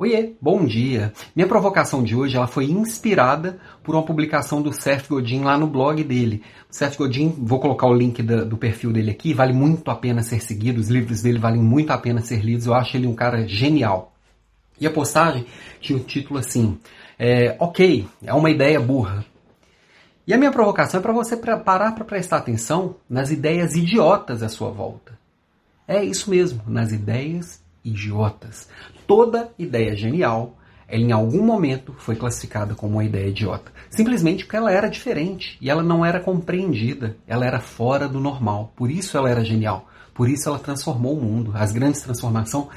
Oiê, bom dia! Minha provocação de hoje ela foi inspirada por uma publicação do Seth Godin lá no blog dele. O Seth Godin, vou colocar o link do, perfil dele aqui, vale muito a pena ser seguido, os livros dele valem muito a pena ser lidos, eu acho ele um cara genial. E a postagem tinha o um título assim, é, ok, é uma ideia burra. E a minha provocação é para você parar para prestar atenção nas ideias idiotas à sua volta. É isso mesmo, nas ideias idiotas. Toda ideia genial, ela em algum momento foi classificada como uma ideia idiota. Simplesmente porque ela era diferente e ela não era compreendida, ela era fora do normal. Por isso ela era genial. Por isso ela transformou o mundo. As grandes transformações,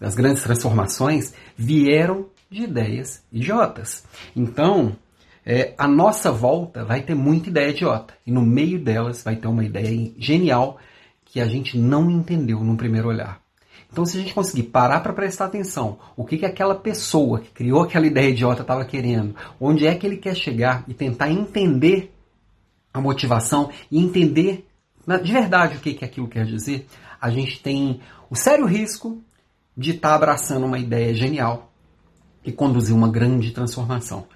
as grandes transformações vieram de ideias idiotas. Então, é, a nossa volta vai ter muita ideia idiota. E no meio delas vai ter uma ideia genial que a gente não entendeu no primeiro olhar. Então, se a gente conseguir parar para prestar atenção, o que, que aquela pessoa que criou aquela ideia idiota estava querendo, onde é que ele quer chegar e tentar entender a motivação e entender de verdade o que, que aquilo quer dizer, a gente tem o sério risco de estar tá abraçando uma ideia genial e conduzir uma grande transformação.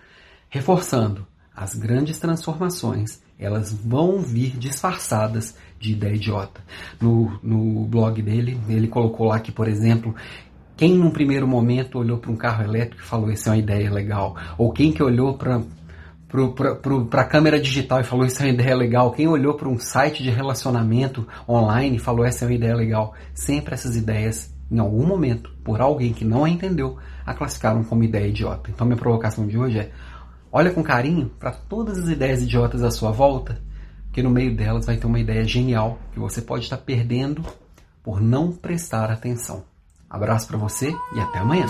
Reforçando, as grandes transformações elas vão vir disfarçadas de ideia idiota. No, no blog dele, ele colocou lá que, por exemplo, quem num primeiro momento olhou para um carro elétrico e falou isso é uma ideia legal, ou quem que olhou para para a câmera digital e falou isso é uma ideia legal. Quem olhou para um site de relacionamento online e falou essa é uma ideia legal. Sempre essas ideias, em algum momento, por alguém que não a entendeu, a classificaram como ideia idiota. Então minha provocação de hoje é Olha com carinho para todas as ideias idiotas à sua volta, que no meio delas vai ter uma ideia genial que você pode estar perdendo por não prestar atenção. Abraço para você e até amanhã.